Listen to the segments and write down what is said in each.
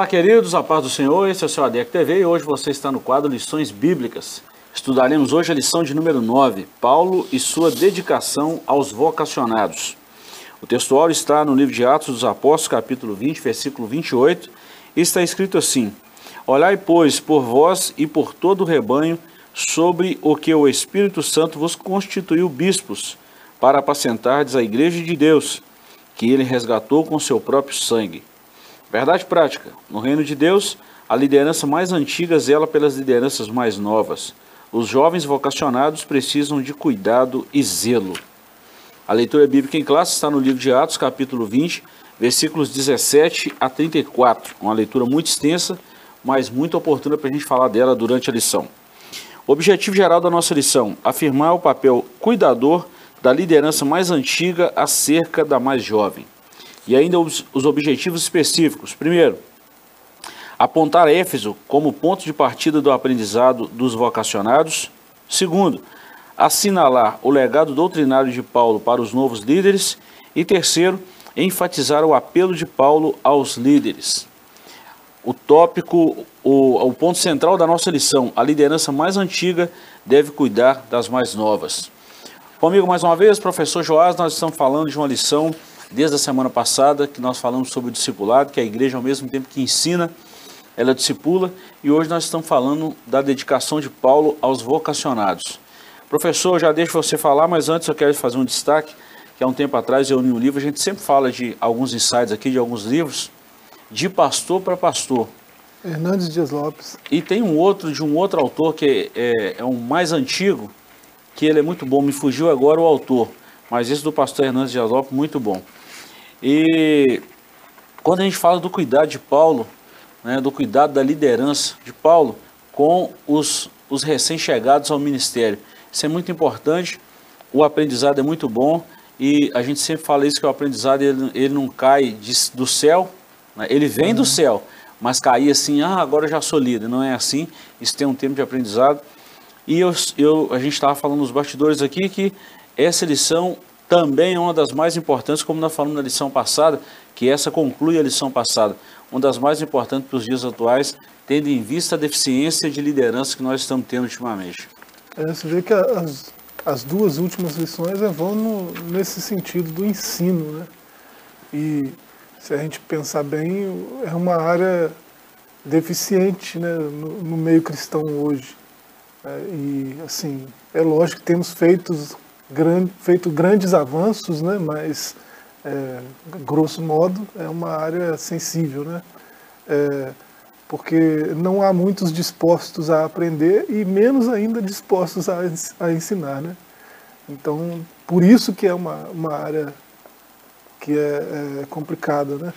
Olá, queridos, a paz do Senhor, esse é o seu ADEC TV e hoje você está no quadro Lições Bíblicas. Estudaremos hoje a lição de número 9, Paulo e sua dedicação aos vocacionados. O textual está no livro de Atos dos Apóstolos, capítulo 20, versículo 28, e está escrito assim: Olhai, pois, por vós e por todo o rebanho, sobre o que o Espírito Santo vos constituiu bispos, para apacentardes a igreja de Deus, que ele resgatou com seu próprio sangue. Verdade prática: no reino de Deus, a liderança mais antiga zela pelas lideranças mais novas. Os jovens vocacionados precisam de cuidado e zelo. A leitura bíblica em classe está no livro de Atos, capítulo 20, versículos 17 a 34. Uma leitura muito extensa, mas muito oportuna para a gente falar dela durante a lição. O objetivo geral da nossa lição: afirmar o papel cuidador da liderança mais antiga acerca da mais jovem. E ainda os, os objetivos específicos. Primeiro, apontar Éfeso como ponto de partida do aprendizado dos vocacionados. Segundo, assinalar o legado doutrinário de Paulo para os novos líderes. E terceiro, enfatizar o apelo de Paulo aos líderes. O tópico, o, o ponto central da nossa lição: a liderança mais antiga deve cuidar das mais novas. Comigo mais uma vez, professor Joás, nós estamos falando de uma lição desde a semana passada que nós falamos sobre o discipulado, que a igreja ao mesmo tempo que ensina, ela discipula, e hoje nós estamos falando da dedicação de Paulo aos vocacionados. Professor, já deixo você falar, mas antes eu quero fazer um destaque, que há um tempo atrás eu li um livro, a gente sempre fala de alguns insights aqui, de alguns livros, de pastor para pastor. Hernandes Dias Lopes. E tem um outro, de um outro autor, que é, é, é um mais antigo, que ele é muito bom, me fugiu agora o autor, mas esse do pastor Hernandes Dias Lopes, muito bom. E quando a gente fala do cuidado de Paulo, né, do cuidado da liderança de Paulo com os, os recém-chegados ao ministério, isso é muito importante, o aprendizado é muito bom e a gente sempre fala isso que o aprendizado ele, ele não cai de, do céu, né, ele vem uhum. do céu, mas cair assim, ah, agora já sou líder, não é assim, isso tem um tempo de aprendizado. E eu, eu, a gente estava falando nos bastidores aqui que essa lição também é uma das mais importantes, como nós falamos na lição passada, que essa conclui a lição passada, uma das mais importantes para os dias atuais, tendo em vista a deficiência de liderança que nós estamos tendo ultimamente. É, você vê que as, as duas últimas lições vão no, nesse sentido do ensino, né? E se a gente pensar bem, é uma área deficiente né, no, no meio cristão hoje. É, e, assim, é lógico que temos feito grande, feito grandes avanços, né, mas, é, grosso modo, é uma área sensível, né, é, porque não há muitos dispostos a aprender e menos ainda dispostos a, a ensinar. Né. Então, por isso que é uma, uma área que é, é complicada. Né.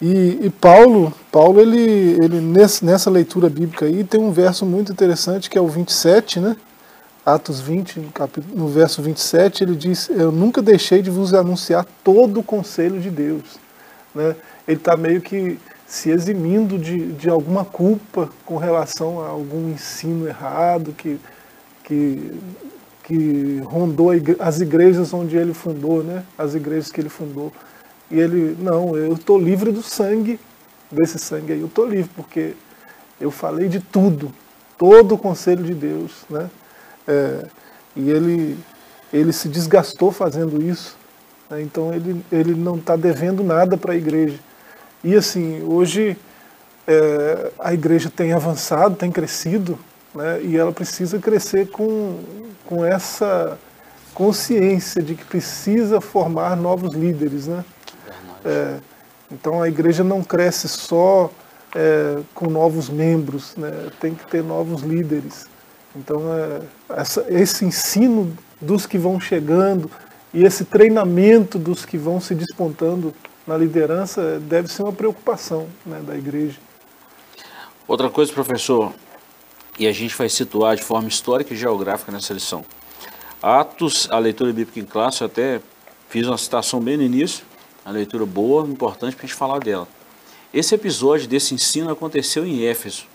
E, e, Paulo, Paulo ele, ele nesse, nessa leitura bíblica aí tem um verso muito interessante que é o 27, né? Atos 20, no, capítulo, no verso 27, ele diz: Eu nunca deixei de vos anunciar todo o conselho de Deus. Né? Ele está meio que se eximindo de, de alguma culpa com relação a algum ensino errado que, que, que rondou as igrejas onde ele fundou, né? as igrejas que ele fundou. E ele, não, eu estou livre do sangue, desse sangue aí, eu estou livre, porque eu falei de tudo, todo o conselho de Deus, né? É, e ele, ele se desgastou fazendo isso. Né? Então ele, ele não está devendo nada para a igreja. E assim, hoje é, a igreja tem avançado, tem crescido, né? e ela precisa crescer com, com essa consciência de que precisa formar novos líderes. Né? É, então a igreja não cresce só é, com novos membros, né? tem que ter novos líderes. Então, é, essa, esse ensino dos que vão chegando e esse treinamento dos que vão se despontando na liderança deve ser uma preocupação né, da igreja. Outra coisa, professor, e a gente vai situar de forma histórica e geográfica nessa lição. Atos, a leitura bíblica em classe, eu até fiz uma citação bem no início, a leitura boa, importante para a gente falar dela. Esse episódio desse ensino aconteceu em Éfeso.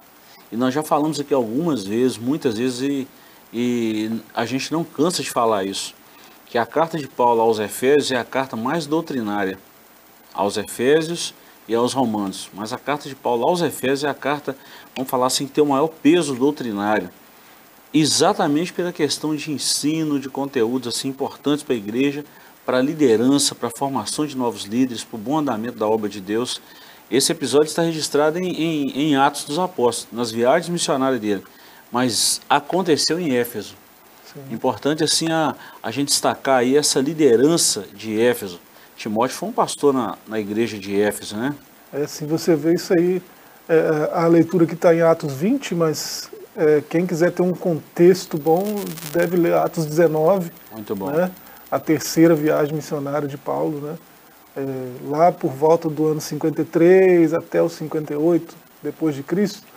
E nós já falamos aqui algumas vezes, muitas vezes, e, e a gente não cansa de falar isso, que a carta de Paulo aos Efésios é a carta mais doutrinária aos Efésios e aos Romanos. Mas a carta de Paulo aos Efésios é a carta, vamos falar assim, que tem o maior peso doutrinário. Exatamente pela questão de ensino, de conteúdos assim importantes para a igreja, para a liderança, para a formação de novos líderes, para o bom andamento da obra de Deus. Esse episódio está registrado em, em, em Atos dos Apóstolos, nas viagens missionárias dele, mas aconteceu em Éfeso. Sim. Importante assim a, a gente destacar aí essa liderança de Éfeso. Timóteo foi um pastor na, na igreja de Éfeso, né? É, você vê isso aí, é, a leitura que está em Atos 20, mas é, quem quiser ter um contexto bom deve ler Atos 19. Muito bom. Né? A terceira viagem missionária de Paulo, né? É, lá por volta do ano 53 até o 58 depois de Cristo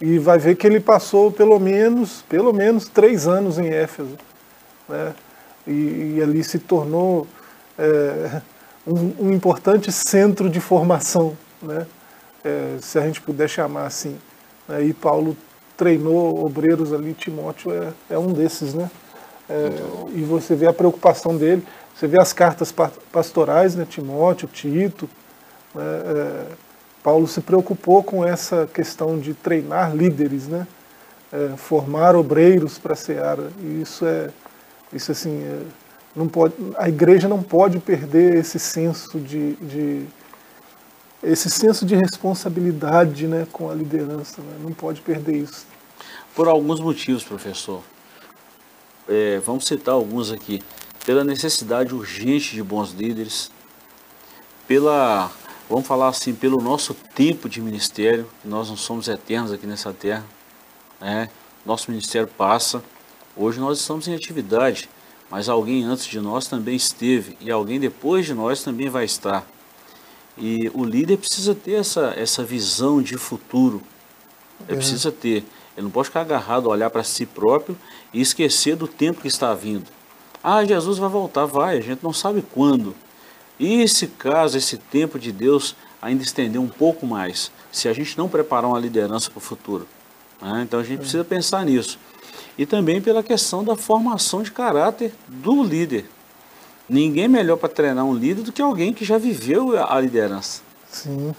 e vai ver que ele passou pelo menos pelo menos três anos em Éfeso, né? E, e ali se tornou é, um, um, importante centro de formação, né? É, se a gente puder chamar assim. Né? E Paulo treinou obreiros ali, Timóteo é, é um desses, né? É, e você vê a preocupação dele, você vê as cartas pastorais, né? Timóteo, Tito. Né? É, Paulo se preocupou com essa questão de treinar líderes, né? É, formar obreiros para a seara. E isso é, isso assim, é, não pode, a igreja não pode perder esse senso de, de esse senso de responsabilidade né, com a liderança. Né? Não pode perder isso. Por alguns motivos, professor. É, vamos citar alguns aqui. Pela necessidade urgente de bons líderes, pela, vamos falar assim, pelo nosso tempo de ministério, nós não somos eternos aqui nessa terra, né? nosso ministério passa, hoje nós estamos em atividade, mas alguém antes de nós também esteve e alguém depois de nós também vai estar. E o líder precisa ter essa, essa visão de futuro. Ele é. precisa ter. Ele não pode ficar agarrado, olhar para si próprio e esquecer do tempo que está vindo. Ah, Jesus vai voltar, vai, a gente não sabe quando. E se caso esse tempo de Deus ainda estender um pouco mais, se a gente não preparar uma liderança para o futuro. Né? Então a gente é. precisa pensar nisso e também pela questão da formação de caráter do líder. Ninguém melhor para treinar um líder do que alguém que já viveu a liderança. Sim.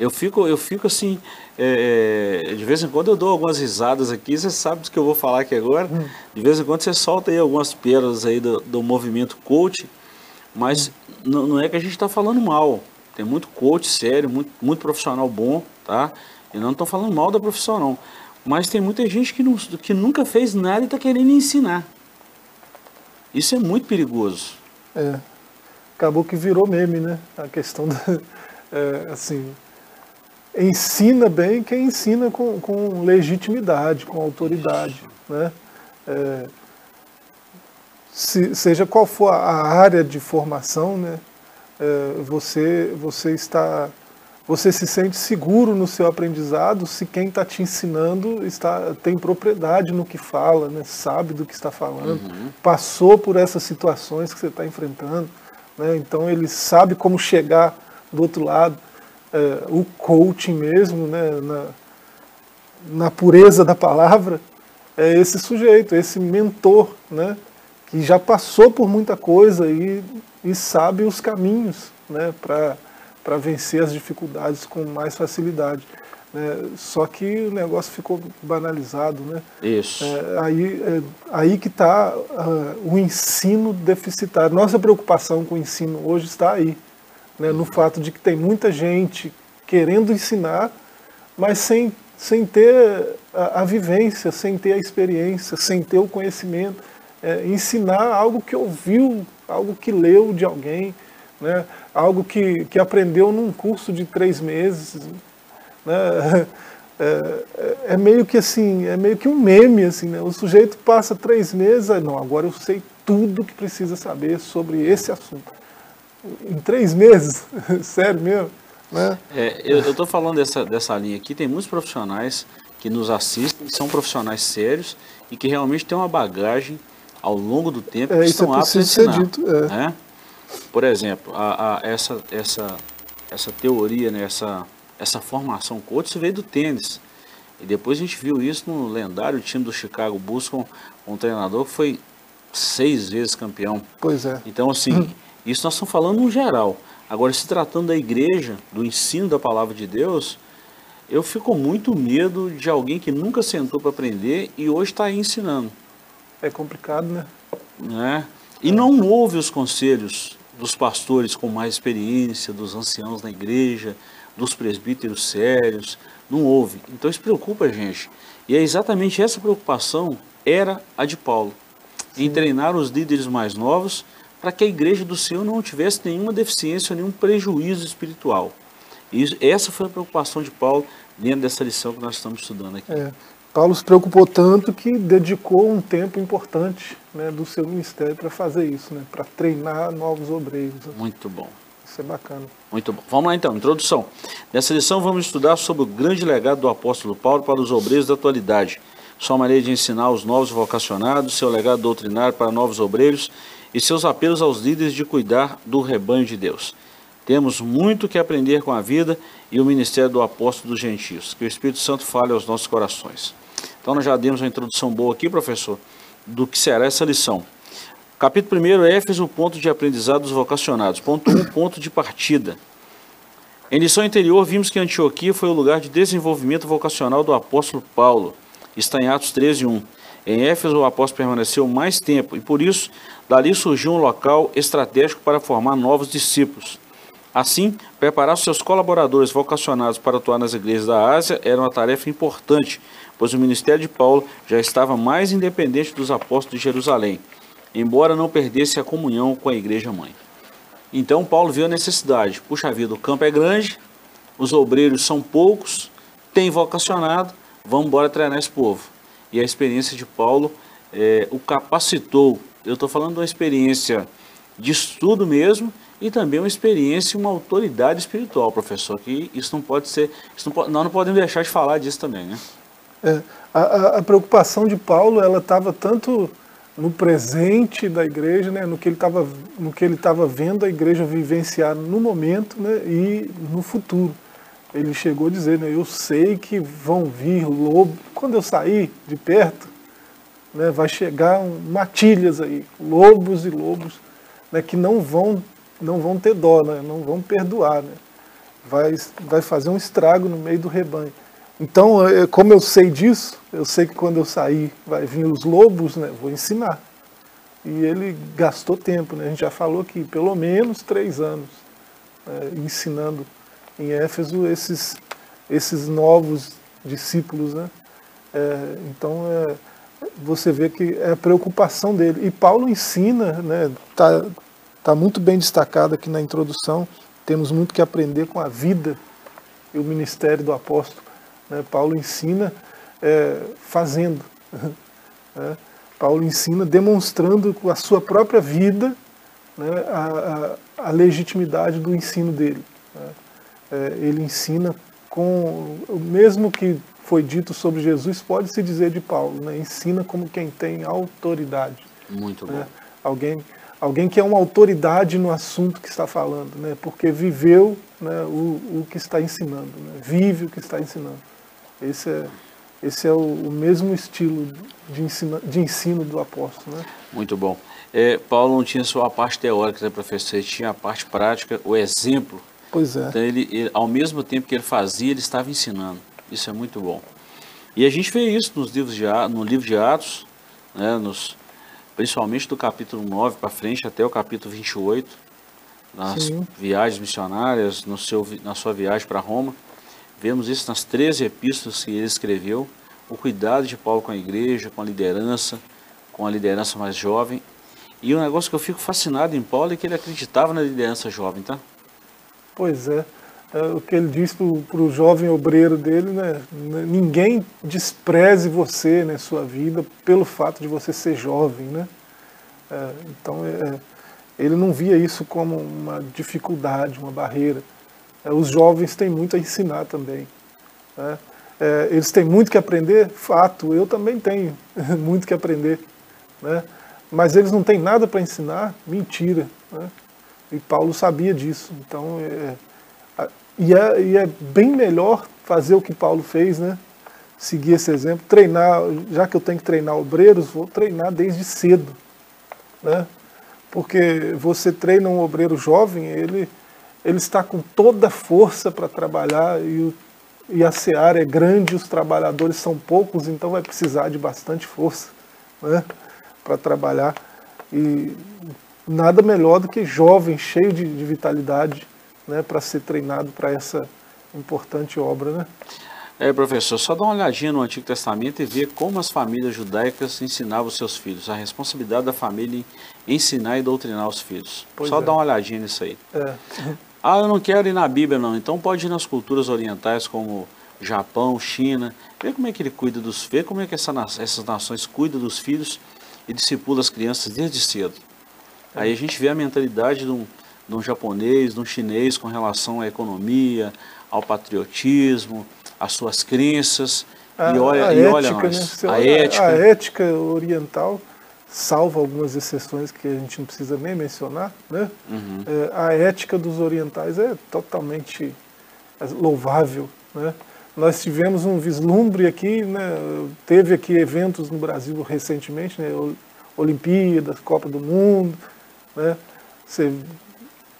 Eu fico, eu fico assim, é, é, de vez em quando eu dou algumas risadas aqui, você sabe do que eu vou falar aqui agora. Hum. De vez em quando você solta aí algumas pérolas aí do, do movimento coach, mas não, não é que a gente está falando mal. Tem muito coach sério, muito, muito profissional bom, tá? E não estou falando mal da profissão, não. Mas tem muita gente que, não, que nunca fez nada e está querendo ensinar. Isso é muito perigoso. É. Acabou que virou meme, né? A questão da. É, assim. Ensina bem quem ensina com, com legitimidade, com autoridade. Né? É, se, seja qual for a área de formação, né? É, você, você está você se sente seguro no seu aprendizado se quem está te ensinando está, tem propriedade no que fala, né? sabe do que está falando, uhum. passou por essas situações que você está enfrentando. Né? Então ele sabe como chegar do outro lado. É, o coaching mesmo, né? na, na pureza da palavra, é esse sujeito, esse mentor, né? que já passou por muita coisa e, e sabe os caminhos né? para vencer as dificuldades com mais facilidade. Né? Só que o negócio ficou banalizado. Né? Isso. É, aí, é, aí que está uh, o ensino deficitário. Nossa preocupação com o ensino hoje está aí. Né? No fato de que tem muita gente querendo ensinar, mas sem, sem ter a, a vivência, sem ter a experiência, sem ter o conhecimento. É, ensinar algo que ouviu, algo que leu de alguém né? algo que, que aprendeu num curso de três meses. Né? É, é, é, meio que assim, é meio que um meme, assim, né? o sujeito passa três meses, não, agora eu sei tudo que precisa saber sobre esse assunto. Em três meses? Sério mesmo? Né? É, eu estou falando dessa, dessa linha aqui, tem muitos profissionais que nos assistem, são profissionais sérios e que realmente têm uma bagagem ao longo do tempo é, que estão é aptos a ensinar. Ser dito, é. Né? Por exemplo, a, a, essa, essa, essa teoria, né, essa, essa formação coach veio do tênis. E depois a gente viu isso no lendário time do Chicago Bulls com um treinador que foi seis vezes campeão. Pois é. Então, assim, hum. isso nós estamos falando no geral. Agora, se tratando da igreja, do ensino da palavra de Deus, eu fico muito medo de alguém que nunca sentou para aprender e hoje está aí ensinando. É complicado, né? né? E não ouve os conselhos dos pastores com mais experiência, dos anciãos na igreja, dos presbíteros sérios, não ouve. Então isso preocupa a gente. E é exatamente essa preocupação era a de Paulo, Sim. em treinar os líderes mais novos para que a igreja do Senhor não tivesse nenhuma deficiência, nenhum prejuízo espiritual. E essa foi a preocupação de Paulo dentro dessa lição que nós estamos estudando aqui. É. Paulo se preocupou tanto que dedicou um tempo importante né, do seu ministério para fazer isso, né, para treinar novos obreiros. Muito bom. Isso é bacana. Muito bom. Vamos lá então, introdução. Nessa lição vamos estudar sobre o grande legado do apóstolo Paulo para os obreiros da atualidade, sua maneira de ensinar os novos vocacionados, seu legado doutrinário para novos obreiros e seus apelos aos líderes de cuidar do rebanho de Deus. Temos muito que aprender com a vida e o ministério do apóstolo dos gentios. Que o Espírito Santo fale aos nossos corações. Então nós já demos uma introdução boa aqui, professor, do que será essa lição. Capítulo 1, Éfeso, ponto de aprendizado dos vocacionados. Ponto 1, ponto de partida. Em lição anterior, vimos que Antioquia foi o lugar de desenvolvimento vocacional do apóstolo Paulo. Está em Atos 13, 1. Em Éfeso, o apóstolo permaneceu mais tempo e, por isso, dali surgiu um local estratégico para formar novos discípulos. Assim, preparar seus colaboradores vocacionados para atuar nas igrejas da Ásia era uma tarefa importante, pois o ministério de Paulo já estava mais independente dos apóstolos de Jerusalém, embora não perdesse a comunhão com a igreja mãe. Então Paulo viu a necessidade. Puxa vida, o campo é grande, os obreiros são poucos, tem vocacionado, vamos embora treinar esse povo. E a experiência de Paulo é, o capacitou. Eu estou falando de uma experiência de estudo mesmo, e também uma experiência uma autoridade espiritual, professor, que isso não pode ser, isso não pode, nós não podemos deixar de falar disso também, né? É, a, a, preocupação de Paulo, ela estava tanto no presente da igreja, né, no que ele estava no que ele estava vendo a igreja vivenciar no momento, né, e no futuro. Ele chegou a dizer, né, eu sei que vão vir lobos, quando eu sair de perto, né, vai chegar um, matilhas aí, lobos e lobos, né, que não vão não vão ter dó, né? não vão perdoar. Né? Vai, vai fazer um estrago no meio do rebanho. Então, é, como eu sei disso, eu sei que quando eu sair vai vir os lobos, né? vou ensinar. E ele gastou tempo, né? a gente já falou que pelo menos três anos é, ensinando em Éfeso esses, esses novos discípulos. Né? É, então, é, você vê que é a preocupação dele. E Paulo ensina, né, tá, Está muito bem destacado aqui na introdução. Temos muito que aprender com a vida e o ministério do apóstolo. Né? Paulo ensina é, fazendo. Né? Paulo ensina demonstrando com a sua própria vida né, a, a, a, legitimidade do ensino dele. Né? É, ele ensina com mesmo que foi dito sobre Jesus, pode se dizer de Paulo, né? ensina como quem tem autoridade. Muito né? bom. Alguém alguém que é uma autoridade no assunto que está falando, né? porque viveu né, o, o que está ensinando, né? vive o que está ensinando. Esse é, esse é o, o mesmo estilo de, ensino, de ensino do apóstolo. Né? Muito bom. É, Paulo não tinha só a parte teórica, né, professor? Ele tinha a parte prática, o exemplo. Pois é. Então, ele, ele, ao mesmo tempo que ele fazia, ele estava ensinando. Isso é muito bom. E a gente vê isso nos livros de, no livro de Atos, né, nos, principalmente do capítulo 9 para frente até o capítulo 28, nas Sim. viagens missionárias, no seu, na sua viagem para Roma. Vemos isso nas 13 epístolas que ele escreveu, o cuidado de Paulo com a igreja, com a liderança, com a liderança mais jovem. E um negócio que eu fico fascinado em Paulo é que ele acreditava na liderança jovem, tá? Pois é. É o que ele diz para o jovem obreiro dele, né? Ninguém despreze você, né, sua vida, pelo fato de você ser jovem, né? É, então, é, ele não via isso como uma dificuldade, uma barreira. Os jovens têm muito a ensinar também. Né? Eles têm muito que aprender, fato, eu também tenho muito que aprender. Né? Mas eles não têm nada para ensinar, mentira. Né? E Paulo sabia disso. Então, é, e é, e é bem melhor fazer o que Paulo fez, né? Seguir esse exemplo, treinar, já que eu tenho que treinar obreiros, vou treinar desde cedo, né? Porque você treina um obreiro jovem, ele, ele está com toda a força para trabalhar e, o, e a seara é grande, os trabalhadores são poucos, então vai precisar de bastante força né, para trabalhar. E nada melhor do que jovem, cheio de, de vitalidade, né, para ser treinado para essa importante obra. Né? É, professor, só dá uma olhadinha no Antigo Testamento e ver como as famílias judaicas ensinavam seus filhos, a responsabilidade da família em ensinar e doutrinar os filhos. Pois só é. dá uma olhadinha nisso aí. É. Ah, eu não quero ir na Bíblia não, então pode ir nas culturas orientais como Japão, China, ver como é que ele cuida dos filhos, como é que essa, essas nações cuidam dos filhos e discipulam as crianças desde cedo. É. Aí a gente vê a mentalidade de um, de um japonês, de um chinês com relação à economia, ao patriotismo, às suas crenças. A, e olha, a e ética, olha nós, né? a, ética. a ética oriental, salvo algumas exceções que a gente não precisa nem mencionar, né? Uhum. É, a ética dos orientais é totalmente louvável, né? Nós tivemos um vislumbre aqui, né? teve aqui eventos no Brasil recentemente, né? Olimpíadas, Copa do Mundo, né? Você,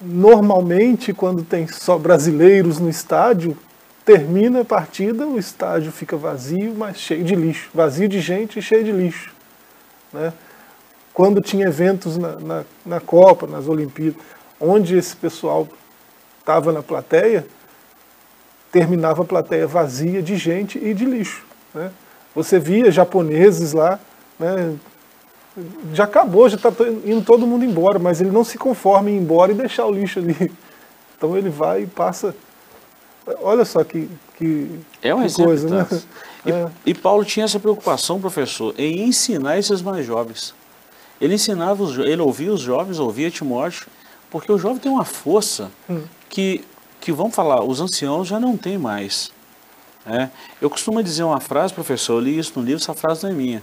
normalmente, quando tem só brasileiros no estádio, termina a partida, o estádio fica vazio, mas cheio de lixo. Vazio de gente e cheio de lixo. Né? Quando tinha eventos na, na, na Copa, nas Olimpíadas, onde esse pessoal estava na plateia, terminava a plateia vazia de gente e de lixo. Né? Você via japoneses lá, né? Já acabou, já está indo todo mundo embora, mas ele não se conforma em ir embora e deixar o lixo ali. Então ele vai e passa. Olha só que, que, é um que coisa, né? E, é. e, Paulo tinha essa preocupação, professor, em ensinar esses mais jovens. Ele ensinava, os, ele ouvia os jovens, ouvia Timóteo, porque o jovem tem uma força hum. que, que, vamos falar, os anciãos já não têm mais. É. Eu costumo dizer uma frase, professor, eu li isso no livro, essa frase não é minha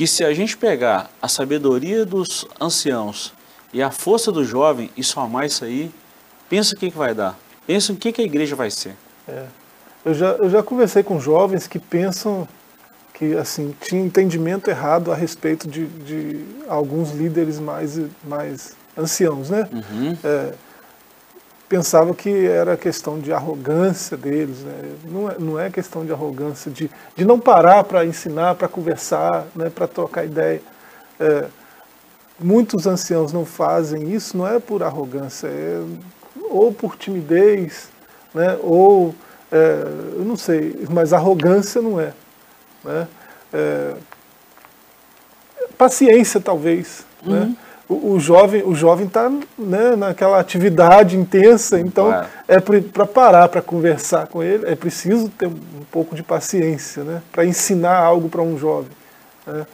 que se a gente pegar a sabedoria dos anciãos e a força do jovem e somar isso aí, pensa o que, que vai dar. Pensa o que, que a igreja vai ser. É. Eu, já, eu já conversei com jovens que pensam que assim tinha entendimento errado a respeito de, de alguns líderes mais, mais anciãos, né? Uhum. É, pensava que era questão de arrogância deles. Né? Não, é, não é questão de arrogância, de, de não parar para ensinar, para conversar, né? para trocar ideia. É, muitos anciãos não fazem isso, não é por arrogância, é ou por timidez, né? ou, é, eu não sei, mas arrogância não é. Né? é paciência, talvez. Né? Uhum. Né? O, o jovem o jovem está né, naquela atividade intensa, então é para parar para conversar com ele, é preciso ter um pouco de paciência né, para ensinar algo para um jovem. Né.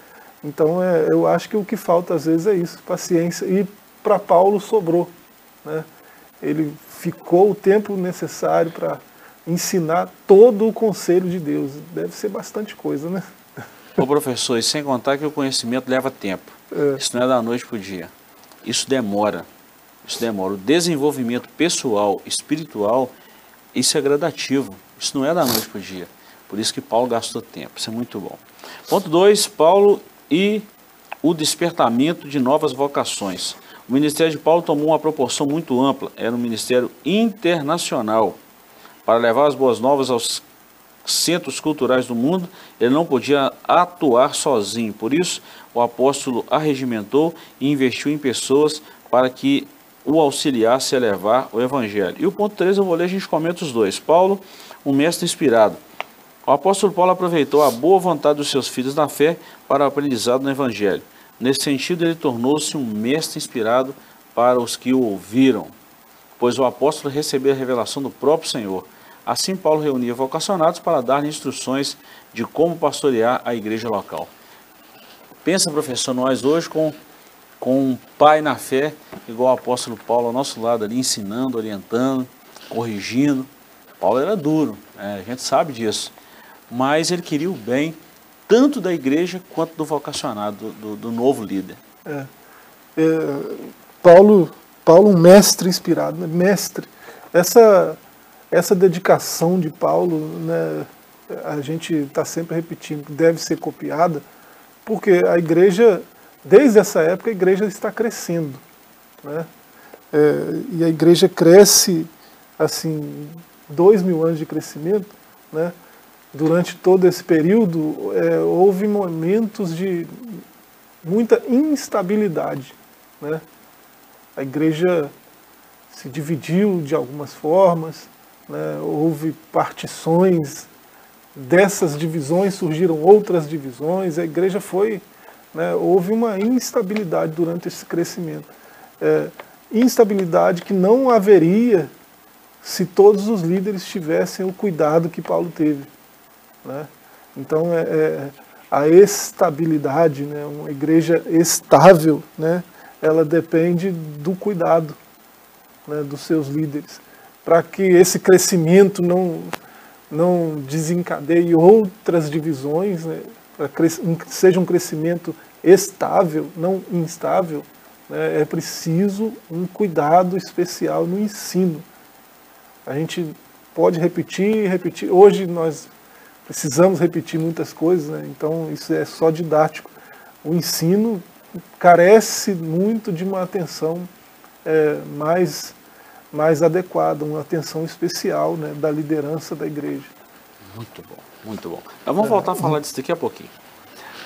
Então é, eu acho que o que falta às vezes é isso, paciência. E para Paulo sobrou. Né. Ele ficou o tempo necessário para ensinar todo o conselho de Deus. Deve ser bastante coisa, né? Ô professor, e sem contar que o conhecimento leva tempo. É. Isso não é da noite para o dia. Isso demora. Isso demora. O desenvolvimento pessoal, espiritual, isso é gradativo. Isso não é da noite para o dia. Por isso que Paulo gastou tempo. Isso é muito bom. Ponto 2, Paulo e o despertamento de novas vocações. O ministério de Paulo tomou uma proporção muito ampla. Era um ministério internacional para levar as boas novas aos centros culturais do mundo, ele não podia atuar sozinho. Por isso, o apóstolo arregimentou e investiu em pessoas para que o auxiliasse a levar o evangelho. E o ponto 3 eu vou ler, a gente comenta os dois. Paulo, um mestre inspirado. O apóstolo Paulo aproveitou a boa vontade dos seus filhos na fé para o aprendizado no evangelho. Nesse sentido, ele tornou-se um mestre inspirado para os que o ouviram, pois o apóstolo recebeu a revelação do próprio Senhor. Assim, Paulo reunia vocacionados para dar instruções de como pastorear a igreja local. Pensa, professor, nós hoje com, com um pai na fé, igual o apóstolo Paulo ao nosso lado ali, ensinando, orientando, corrigindo. Paulo era duro, né? a gente sabe disso. Mas ele queria o bem tanto da igreja quanto do vocacionado, do, do, do novo líder. É. É, Paulo, Paulo, um mestre inspirado, né? mestre. Essa essa dedicação de Paulo, né, a gente está sempre repetindo, deve ser copiada, porque a igreja, desde essa época, a igreja está crescendo. Né? é, e a igreja cresce, assim, dois mil anos de crescimento, né? durante todo esse período, é, houve momentos de muita instabilidade. Né? A igreja se dividiu de algumas formas, né? houve partições, dessas divisões surgiram outras divisões, a igreja foi, né? houve uma instabilidade durante esse crescimento. É, instabilidade que não haveria se todos os líderes tivessem o cuidado que Paulo teve. Né? Então, é, é, a estabilidade, né? uma igreja estável, né? ela depende do cuidado né? dos seus líderes, para que esse crescimento não, não desencadeie outras divisões, né? seja um crescimento estável, não instável, né? é preciso um cuidado especial no ensino. A gente pode repetir, repetir. Hoje nós precisamos repetir muitas coisas, né? então isso é só didático. O ensino carece muito de uma atenção é, mais, mais adequada, uma atenção especial né, da liderança da igreja. Muito bom, muito bom. Nós vamos é. voltar a falar disso daqui a pouquinho.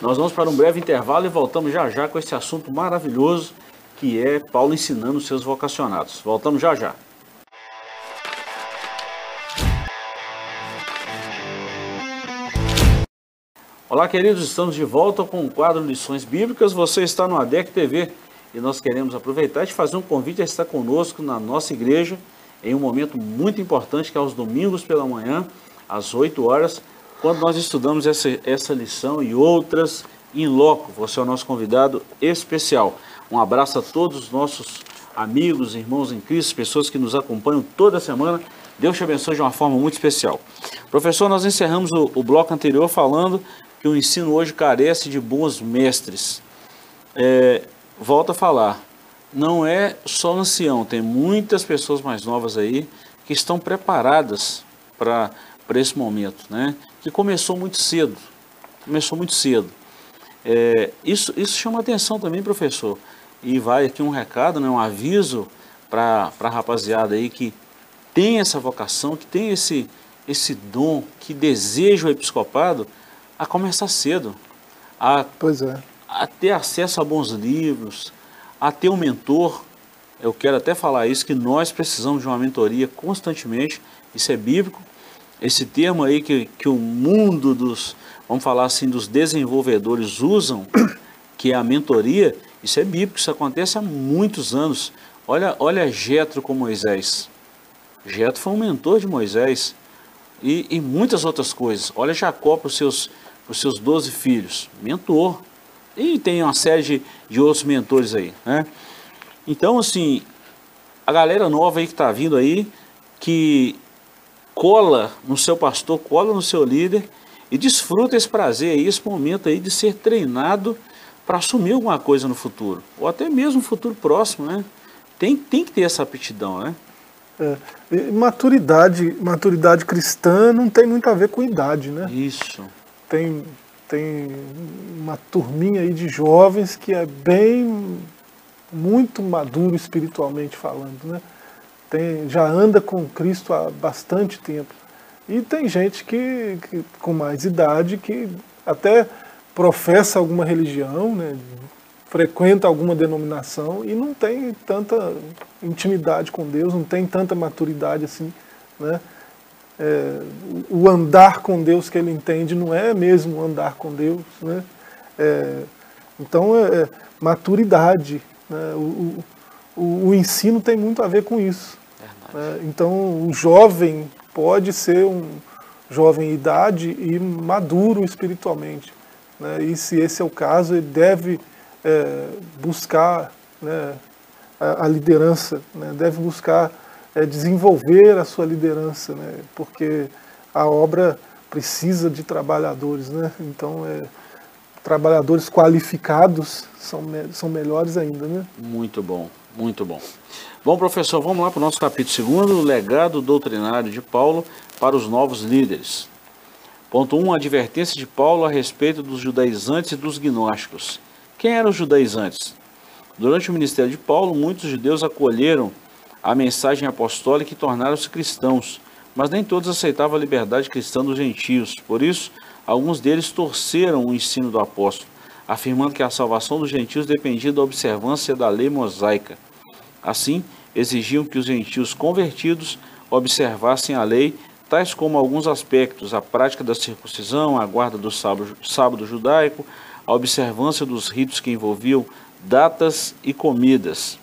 Nós vamos para um breve intervalo e voltamos já já com esse assunto maravilhoso que é Paulo ensinando seus vocacionados. Voltamos já já. Olá, queridos, estamos de volta com o quadro Lições Bíblicas. Você está no ADEC TV e nós queremos aproveitar e fazer um convite a estar conosco na nossa igreja em um momento muito importante, que é aos domingos pela manhã, às 8 horas, quando nós estudamos essa, essa lição e outras em loco. Você é o nosso convidado especial. Um abraço a todos os nossos amigos, irmãos em Cristo, pessoas que nos acompanham toda semana. Deus te abençoe de uma forma muito especial. Professor, nós encerramos o, o bloco anterior falando que o ensino hoje carece de bons mestres. É, volto a falar, não é só ancião, tem muitas pessoas mais novas aí que estão preparadas para esse momento, né? que começou muito cedo, começou muito cedo. É, isso, isso chama atenção também, professor, e vai aqui um recado, né, um aviso para a rapaziada aí que tem essa vocação, que tem esse, esse dom, que deseja o episcopado, a começar cedo, a, pois é. A ter acesso a bons livros, a ter um mentor. Eu quero até falar isso, que nós precisamos de uma mentoria constantemente, isso é bíblico. Esse termo aí que, que o mundo dos, vamos falar assim, dos desenvolvedores usam, que é a mentoria, isso é bíblico, isso acontece há muitos anos. Olha, olha Jetro com Moisés. Jetro foi um mentor de Moisés e, e muitas outras coisas. Olha Jacó para os seus seus 12 filhos, mentor. E tem uma série de, de outros mentores aí, né? Então, assim, a galera nova aí que está vindo aí, que cola no seu pastor, cola no seu líder e desfruta esse prazer aí, esse momento aí de ser treinado para assumir alguma coisa no futuro, ou até mesmo no futuro próximo, né? Tem, tem que ter essa aptidão, né? É, maturidade, maturidade cristã não tem muito a ver com idade, né? Isso tem, tem uma turminha aí de jovens que é bem, muito maduro espiritualmente falando, né? Tem, já anda com Cristo há bastante tempo. E tem gente que, que com mais idade que até professa alguma religião, né? frequenta alguma denominação e não tem tanta intimidade com Deus, não tem tanta maturidade assim, né? É, o andar com Deus que ele entende não é mesmo andar com Deus. Né? É, então, é, é maturidade. Né? O, o, o, ensino tem muito a ver com isso. Né? Então, o jovem pode ser um jovem em idade e maduro espiritualmente. Né? E se esse é o caso, ele deve é, buscar né, a, a, liderança, né? deve buscar é, desenvolver a sua liderança, né? porque a obra precisa de trabalhadores, né? então é, trabalhadores qualificados são, são melhores ainda. Né? Muito bom, muito bom. Bom, professor, vamos lá para o nosso capítulo 2, o legado doutrinário de Paulo para os novos líderes. Ponto 1, um, advertência de Paulo a respeito dos judaizantes e dos gnósticos. Quem eram os judaizantes? Durante o ministério de Paulo, muitos judeus acolheram a mensagem apostólica e tornaram-se cristãos, mas nem todos aceitavam a liberdade cristã dos gentios. Por isso, alguns deles torceram o ensino do apóstolo, afirmando que a salvação dos gentios dependia da observância da lei mosaica. Assim, exigiam que os gentios convertidos observassem a lei, tais como alguns aspectos, a prática da circuncisão, a guarda do sábado, sábado judaico, a observância dos ritos que envolviam datas e comidas.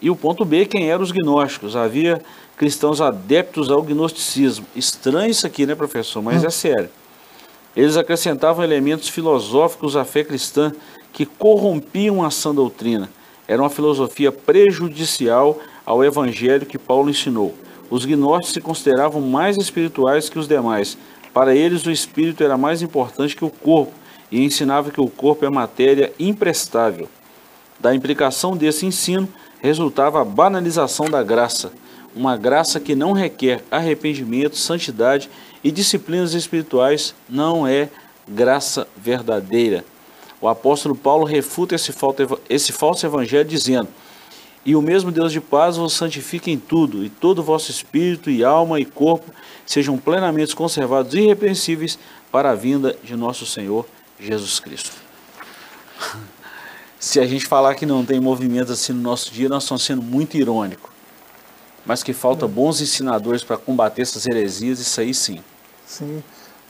E o ponto B, quem eram os gnósticos? Havia cristãos adeptos ao gnosticismo. Estranho isso aqui, né, professor? Mas é sério. Eles acrescentavam elementos filosóficos à fé cristã que corrompiam a sã doutrina. Era uma filosofia prejudicial ao evangelho que Paulo ensinou. Os gnósticos se consideravam mais espirituais que os demais. Para eles, o espírito era mais importante que o corpo e ensinava que o corpo é matéria imprestável. Da implicação desse ensino resultava a banalização da graça, uma graça que não requer arrependimento, santidade e disciplinas espirituais, não é graça verdadeira. O apóstolo Paulo refuta esse, falso evangelho dizendo: E o mesmo Deus de paz vos santifique em tudo, e todo o vosso espírito e alma e corpo sejam plenamente conservados irrepreensíveis para a vinda de nosso Senhor Jesus Cristo. se a gente falar que não tem movimento assim no nosso dia, nós estamos sendo muito irônicos. Mas que falta bons ensinadores para combater essas heresias, isso aí sim. Sim.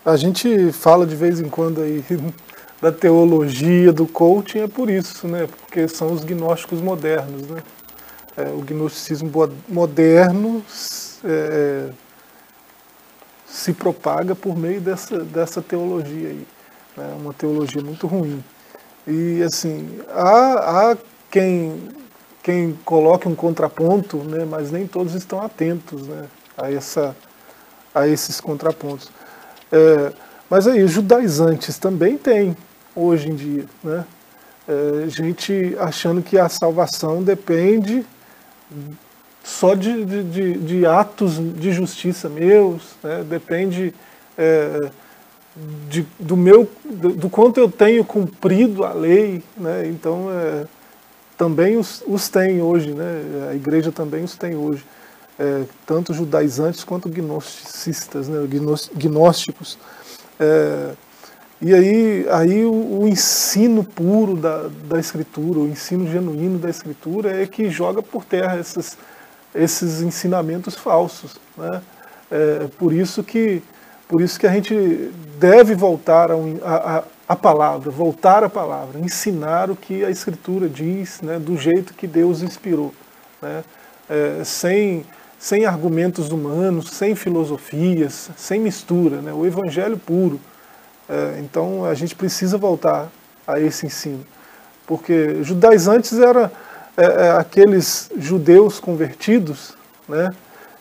A gente fala de vez em quando aí da teologia, do coaching, é por isso, né? Porque são os gnósticos modernos, né? É, o gnosticismo moderno é, se propaga por meio dessa, dessa teologia aí. Né? Uma teologia muito ruim. E assim, há, há quem, quem coloque um contraponto, né, mas nem todos estão atentos né, a, essa, a esses contrapontos. É, mas aí, os judaizantes também têm, hoje em dia. Né? É, gente achando que a salvação depende só de, de, de atos de justiça meus, né? depende. É, de, do meu do, do, quanto eu tenho cumprido a lei, né? Então é, também os, os tem hoje, né? A igreja também os tem hoje, é, tanto judaizantes quanto gnosticistas, né? gnósticos. É, e aí, aí o, o, ensino puro da, da escritura, o ensino genuíno da escritura é que joga por terra esses, esses ensinamentos falsos, né? É, por isso que por isso que a gente deve voltar a, a, a, palavra, voltar à palavra, ensinar o que a Escritura diz, né, do jeito que Deus inspirou, né, é, sem, sem argumentos humanos, sem filosofias, sem mistura, né, o Evangelho puro. É, então a gente precisa voltar a esse ensino, porque judaizantes eram é, é, aqueles judeus convertidos, né,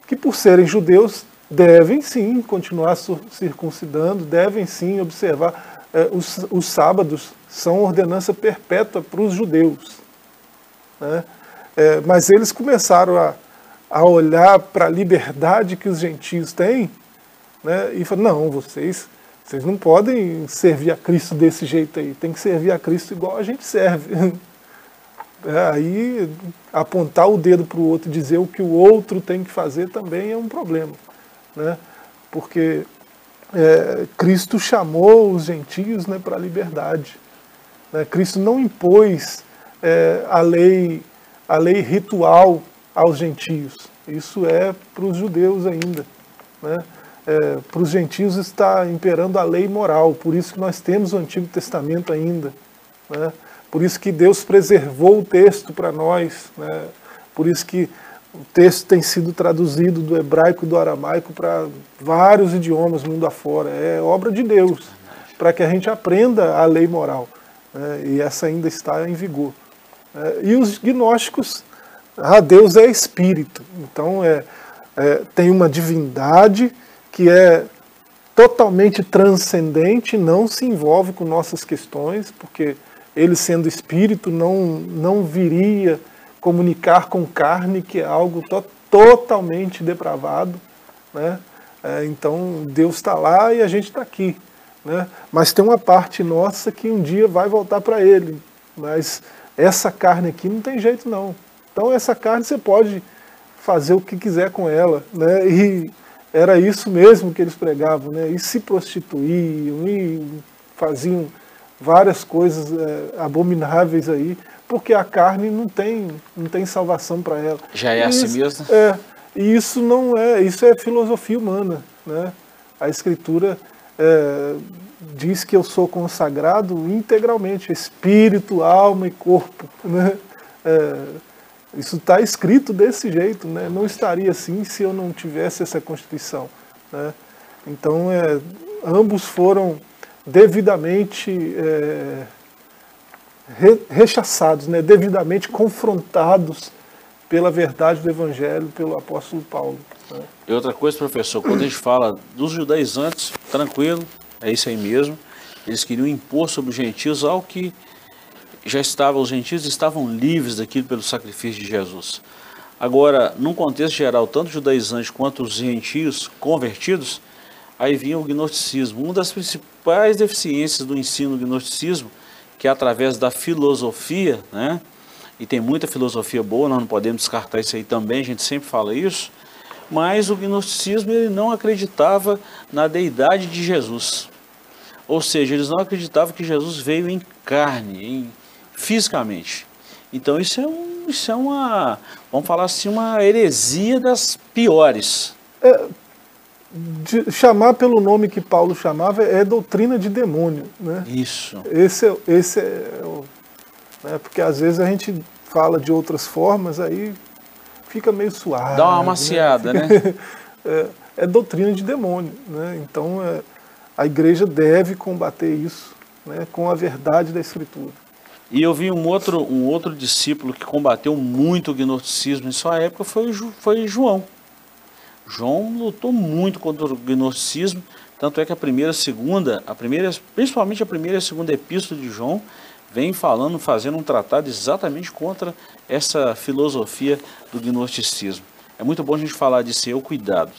que por serem judeus devem sim continuar circuncidando, devem sim observar. É, os, os, sábados são ordenança perpétua para os judeus. Né? É, mas eles começaram a, a olhar para a liberdade que os gentios têm né? e falaram: não, vocês, vocês não podem servir a Cristo desse jeito aí, tem que servir a Cristo igual a gente serve. É, aí apontar o dedo para o outro e dizer o que o outro tem que fazer também é um problema né? porque é, Cristo chamou os gentios né, para a liberdade. Né? Cristo não impôs é, a, lei, a lei ritual aos gentios. Isso é para os judeus ainda. Né? É, para os gentios está imperando a lei moral, por isso que nós temos o Antigo Testamento ainda. Né? Por isso que Deus preservou o texto para nós. Né? Por isso que o texto tem sido traduzido do hebraico e do aramaico para vários idiomas mundo afora. É obra de Deus, para que a gente aprenda a lei moral. Né? E essa ainda está em vigor. É, e os gnósticos, ah, Deus é espírito. Então é, é, tem uma divindade que é totalmente transcendente, não se envolve com nossas questões, porque ele sendo espírito não, não viria comunicar com carne, que é algo to totalmente depravado. Né? É, então Deus está lá e a gente está aqui. Né? Mas tem uma parte nossa que um dia vai voltar para Ele. Mas essa carne aqui não tem jeito não. Então essa carne você pode fazer o que quiser com ela, né? E era isso mesmo que eles pregavam, né? E se prostituíam e faziam várias coisas é, abomináveis aí, porque a carne não tem, não tem salvação para ela. Já é assim mesmo? É, e isso não é, isso é filosofia humana, né? A escritura é, diz que eu sou consagrado integralmente, espírito, alma e corpo, né? É, isso está escrito desse jeito, né? Não estaria assim se eu não tivesse essa constituição, né? Então, é, ambos foram devidamente é, re, rechaçados, né? devidamente confrontados pela verdade do Evangelho, pelo apóstolo Paulo. Né? E outra coisa, professor, quando a gente fala dos judaizantes, tranquilo, é isso aí mesmo, eles queriam impor sobre os gentios algo que já estavam, os gentios estavam livres daquilo pelo sacrifício de Jesus. Agora, num contexto geral, tanto judaizantes quanto os gentios convertidos, aí vinha o gnosticismo. Uma das principais deficiências do ensino do gnosticismo, que é através da filosofia, né? e tem muita filosofia boa, nós não podemos descartar isso aí também, a gente sempre fala isso, mas o gnosticismo ele não acreditava na deidade de Jesus. Ou seja, eles não acreditavam que Jesus veio em carne, em, fisicamente. Então isso é, um, isso é uma, vamos falar assim, uma heresia das piores. É, chamar pelo nome que Paulo chamava é doutrina de demônio, né? Isso. Esse é, esse é o, né? porque às vezes a gente fala de outras formas aí fica meio suave. Dá uma amaciada, né? né? é, é, doutrina de demônio, né? Então é, a igreja deve combater isso, né? Com a verdade da escritura. E eu vi um outro um outro discípulo que combateu muito o gnosticismo em sua época foi foi João. João lutou muito contra o gnosticismo, tanto é que a primeira, segunda, a primeira, principalmente a primeira e a segunda epístola de João vem falando, fazendo um tratado exatamente contra essa filosofia do gnosticismo. É muito bom a gente falar disso, eu cuidado.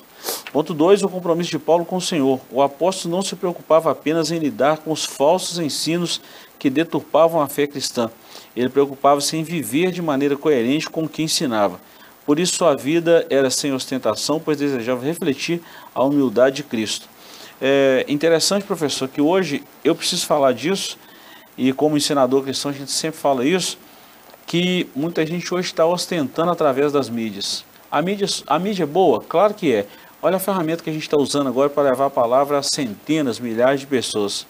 Ponto 2, o compromisso de Paulo com o Senhor. O apóstolo não se preocupava apenas em lidar com os falsos ensinos que deturpavam a fé cristã. Ele preocupava-se em viver de maneira coerente com o que ensinava. Por isso sua vida era sem ostentação, pois desejava refletir a humildade de Cristo. É interessante, professor, que hoje eu preciso falar disso, e como ensinador cristão a gente sempre fala isso, que muita gente hoje está ostentando através das mídias. A mídia, a mídia é boa? Claro que é. Olha a ferramenta que a gente está usando agora para levar a palavra a centenas, milhares de pessoas.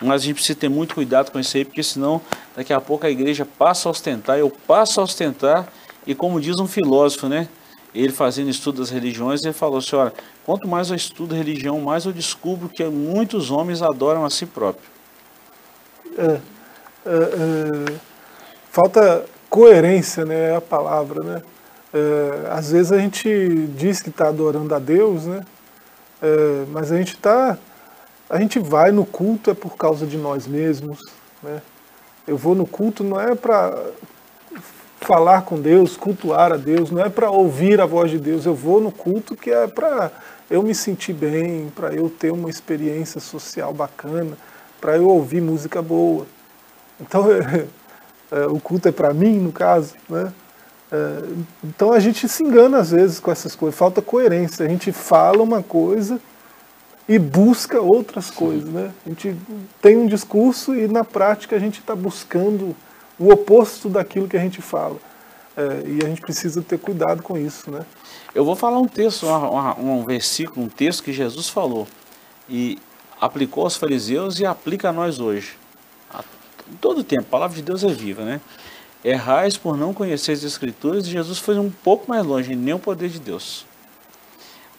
Mas a gente precisa ter muito cuidado com isso aí, porque senão daqui a pouco a igreja passa a ostentar, eu passo a ostentar e como diz um filósofo, né? Ele fazendo estudo das religiões, ele falou assim, olha, quanto mais eu estudo religião, mais eu descubro que muitos homens adoram a si próprio. É, é, é, falta coerência, né? É a palavra, né? É, às vezes a gente diz que está adorando a Deus, né? É, mas a gente está, a gente vai no culto é por causa de nós mesmos, né? Eu vou no culto não é para falar com Deus, cultuar a Deus, não é para ouvir a voz de Deus. Eu vou no culto que é para eu me sentir bem, para eu ter uma experiência social bacana, para eu ouvir música boa. Então, é, é, o culto é para mim, no caso, né? É, então a gente se engana às vezes com essas coisas, falta coerência. A gente fala uma coisa e busca outras coisas, né? A gente tem um discurso e na prática a gente está buscando o oposto daquilo que a gente fala. É, e a gente precisa ter cuidado com isso, né? Eu vou falar um texto, um, um versículo, um texto que Jesus falou e aplicou aos fariseus e aplica a nós hoje. A, todo tempo, a palavra de Deus é viva, né? Errais por não conhecer as Escrituras e Jesus foi um pouco mais longe, nem o poder de Deus.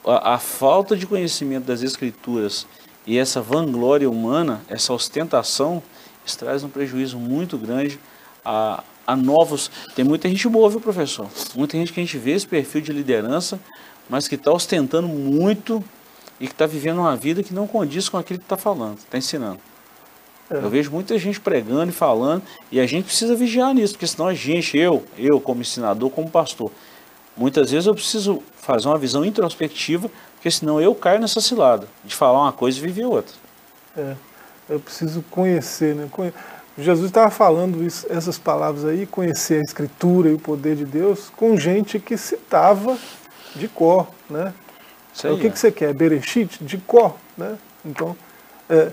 A, a falta de conhecimento das Escrituras e essa vanglória humana, essa ostentação, traz um prejuízo muito grande a, a novos. Tem muita gente boa, viu, professor? Muita gente que a gente vê esse perfil de liderança, mas que está ostentando muito e que está vivendo uma vida que não condiz com aquilo que está falando, está ensinando. É. Eu vejo muita gente pregando e falando, e a gente precisa vigiar nisso, porque senão a gente, eu, eu como ensinador, como pastor, muitas vezes eu preciso fazer uma visão introspectiva, porque senão eu caio nessa cilada de falar uma coisa e viver outra. É, eu preciso conhecer, né? Jesus estava falando isso, essas palavras aí, conhecer a Escritura e o poder de Deus, com gente que citava de cor, né? Aí, o que, é. que você quer? Berechit? De cor, né? Então, é,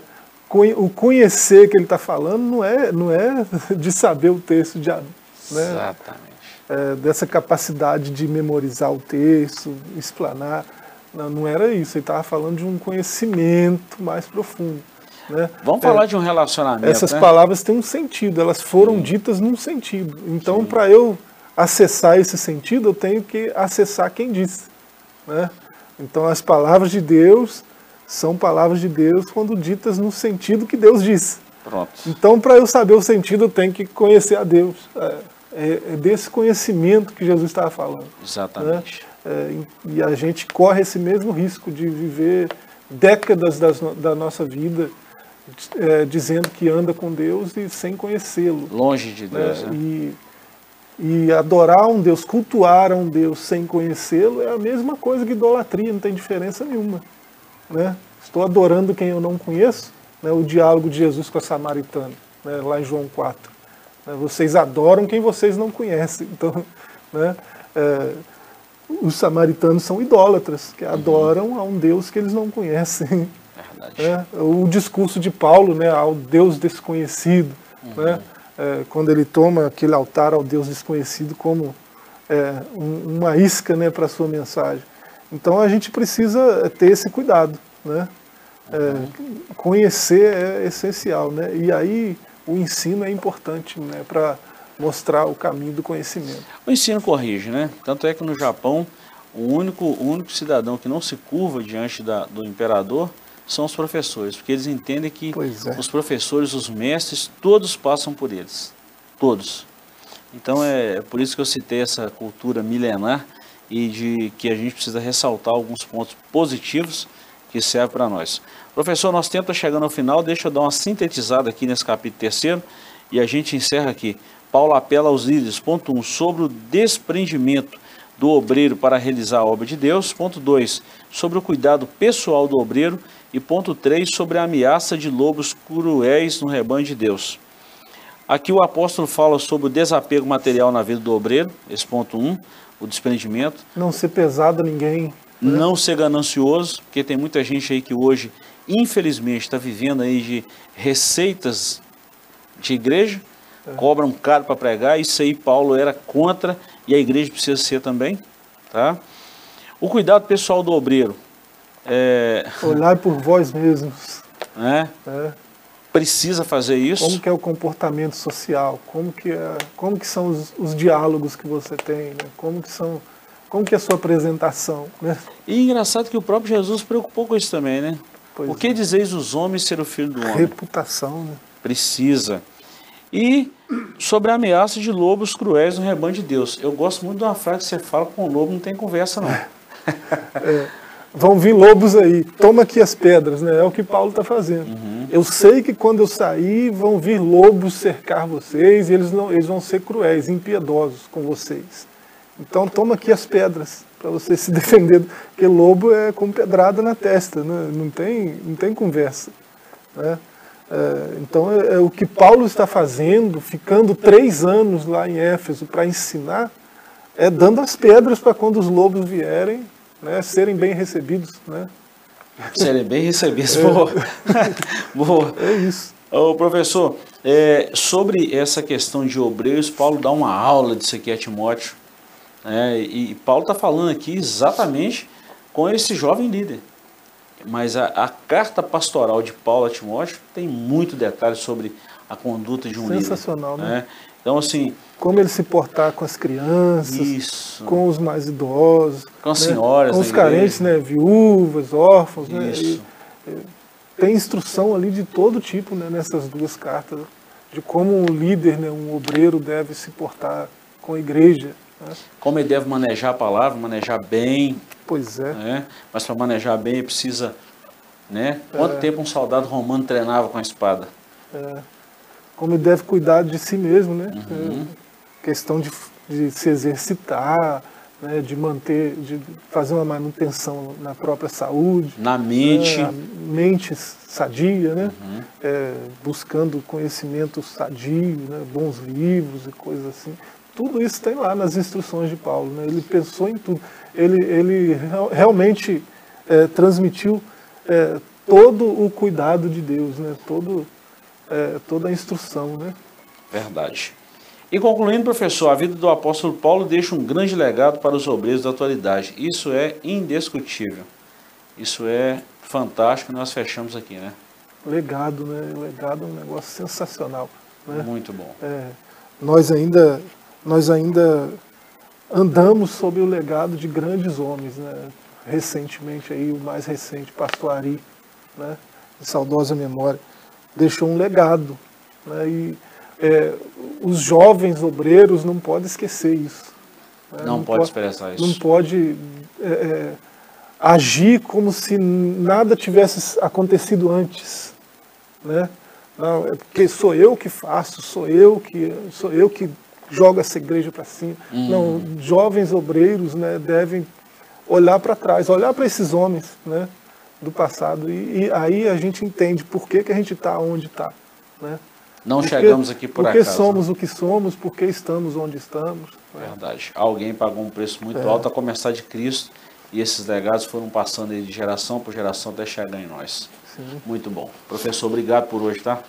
o conhecer que ele está falando não é, não é de saber o texto, de, né? Exatamente. É, dessa capacidade de memorizar o texto, explanar. Não, não era isso, ele estava falando de um conhecimento mais profundo. Né? Vamos é, falar de um relacionamento. Essas né? palavras têm um sentido, elas foram Sim. ditas num sentido. Então, para eu acessar esse sentido, eu tenho que acessar quem disse. Né? Então, as palavras de Deus são palavras de Deus quando ditas no sentido que Deus disse. Pronto. Então, para eu saber o sentido, eu tenho que conhecer a Deus. É, é, é desse conhecimento que Jesus estava falando. Exatamente. Né? É, e a gente corre esse mesmo risco de viver décadas das, da nossa vida é, dizendo que anda com Deus e sem conhecê-lo. Longe de Deus. Né? E, e adorar um Deus, cultuar a um Deus sem conhecê-lo é a mesma coisa que idolatria, não tem diferença nenhuma. Né? Estou adorando quem eu não conheço, né? o diálogo de Jesus com a samaritana, né? lá em João 4. Né? Vocês adoram quem vocês não conhecem. Então, né? É, os samaritanos são idólatras, que uhum. adoram a um Deus que eles não conhecem. É, o discurso de Paulo né, ao Deus desconhecido, uhum. né, é, quando ele toma aquele altar ao Deus desconhecido como é, um, uma isca né, para a sua mensagem. Então a gente precisa ter esse cuidado. Né? Uhum. conhecer é essencial. Né? E aí o ensino é importante né, para mostrar o caminho do conhecimento. O ensino corrige, né? Tanto é que no Japão, o único, o único cidadão que não se curva diante da, do imperador são os professores, porque eles entendem que é. os professores, os mestres, todos passam por eles. Todos. Então é por isso que eu citei essa cultura milenar e de que a gente precisa ressaltar alguns pontos positivos que servem para nós. Professor, nosso tempo está chegando ao final, deixa eu dar uma sintetizada aqui nesse capítulo terceiro e a gente encerra aqui. Paulo apela aos líderes, ponto 1, um, sobre o desprendimento do obreiro para realizar a obra de Deus. Ponto 2, sobre o cuidado pessoal do obreiro e ponto 3, sobre a ameaça de lobos cruéis no rebanho de Deus. Aqui o apóstolo fala sobre o desapego material na vida do obreiro, esse ponto 1, o desprendimento. Não ser pesado a ninguém. Né? Não ser ganancioso, porque tem muita gente aí que hoje, infelizmente, está vivendo aí de receitas de igreja, é. cobram caro para pregar, isso aí Paulo era contra e a igreja precisa ser também. Tá? O cuidado pessoal do obreiro, é... Olhar por vós mesmos. É? é. Precisa fazer isso. Como que é o comportamento social? Como que, é, como que são os, os diálogos que você tem? Né? Como que são... Como que é a sua apresentação? Né? E engraçado que o próprio Jesus se preocupou com isso também, né? Pois o que é. dizeis os homens ser o filho do homem? Reputação, né? Precisa. E sobre a ameaça de lobos cruéis no rebanho de Deus. Eu gosto muito de uma frase que você fala com o lobo não tem conversa não. é vão vir lobos aí, toma aqui as pedras, né? É o que Paulo está fazendo. Uhum. Eu sei que quando eu sair, vão vir lobos cercar vocês, e eles, não, eles vão ser cruéis, impiedosos com vocês. Então toma aqui as pedras para você se defender, porque lobo é com pedrada na testa, né? não, tem, não tem conversa. Né? É, então é, é, o que Paulo está fazendo, ficando três anos lá em Éfeso para ensinar, é dando as pedras para quando os lobos vierem, né, serem bem recebidos. Né? Serem bem recebidos, é. boa. boa. É isso. Ô, professor, é, sobre essa questão de obreiros, Paulo dá uma aula disso aqui a Timóteo. Né, e Paulo está falando aqui exatamente com esse jovem líder. Mas a, a, carta pastoral de Paulo a Timóteo tem muito detalhe sobre a conduta de um Sensacional, líder. Sensacional, né? né? Então, assim. Como ele se portar com as crianças, isso. com os mais idosos, com as né? senhoras, com os carentes, né? viúvas, órfãos. Né? Isso. Né? E, tem instrução ali de todo tipo né? nessas duas cartas, de como um líder, né? um obreiro deve se portar com a igreja. Né? Como ele deve manejar a palavra, manejar bem. Pois é. Né? Mas para manejar bem, ele precisa. Né? Quanto é. tempo um soldado romano treinava com a espada? É como ele deve cuidar de si mesmo, né? Uhum. É questão de, de, se exercitar, né, de manter, de fazer uma manutenção na própria saúde. Na mente. Né, mente sadia, né? Uhum. É, buscando conhecimento sadio, né, bons livros e coisas assim. Tudo isso tem lá nas instruções de Paulo. Né? Ele pensou em tudo. Ele, ele realmente é, transmitiu é, todo o cuidado de Deus, né? todo, é, toda a instrução. Né? Verdade. E concluindo, professor, a vida do apóstolo Paulo deixa um grande legado para os obreiros da atualidade. Isso é indiscutível. Isso é fantástico. Nós fechamos aqui, né? Legado, né? Legado é um negócio sensacional. Né? Muito bom. É, nós ainda, nós ainda andamos sob o legado de grandes homens, né? Recentemente aí o mais recente, Pastor Ari, né? De saudosa memória, deixou um legado, né? E é, os jovens obreiros não podem esquecer isso. Né? Não, não, pode, expressar isso. Não pode é, é, agir como se nada tivesse acontecido antes. Né? Não, é porque sou eu que faço, sou eu que sou eu que jogo essa igreja para cima. Hum. Não, jovens obreiros né, devem olhar para trás, olhar para esses homens né, do passado e, e, aí a gente entende por que, que a gente está onde está. Né? Não porque, chegamos aqui por porque acaso. Porque somos o que somos, porque estamos onde estamos. Né? Verdade. Alguém pagou um preço muito é. alto a começar de Cristo e esses legados foram passando de geração por geração até chegar em nós. Sim. Muito bom. Professor, obrigado por hoje, tá?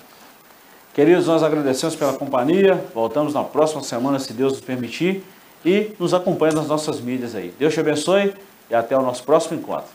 Queridos, nós agradecemos pela companhia. Voltamos na próxima semana, se Deus nos permitir. E nos acompanhe nas nossas mídias aí. Deus te abençoe e até o nosso próximo encontro.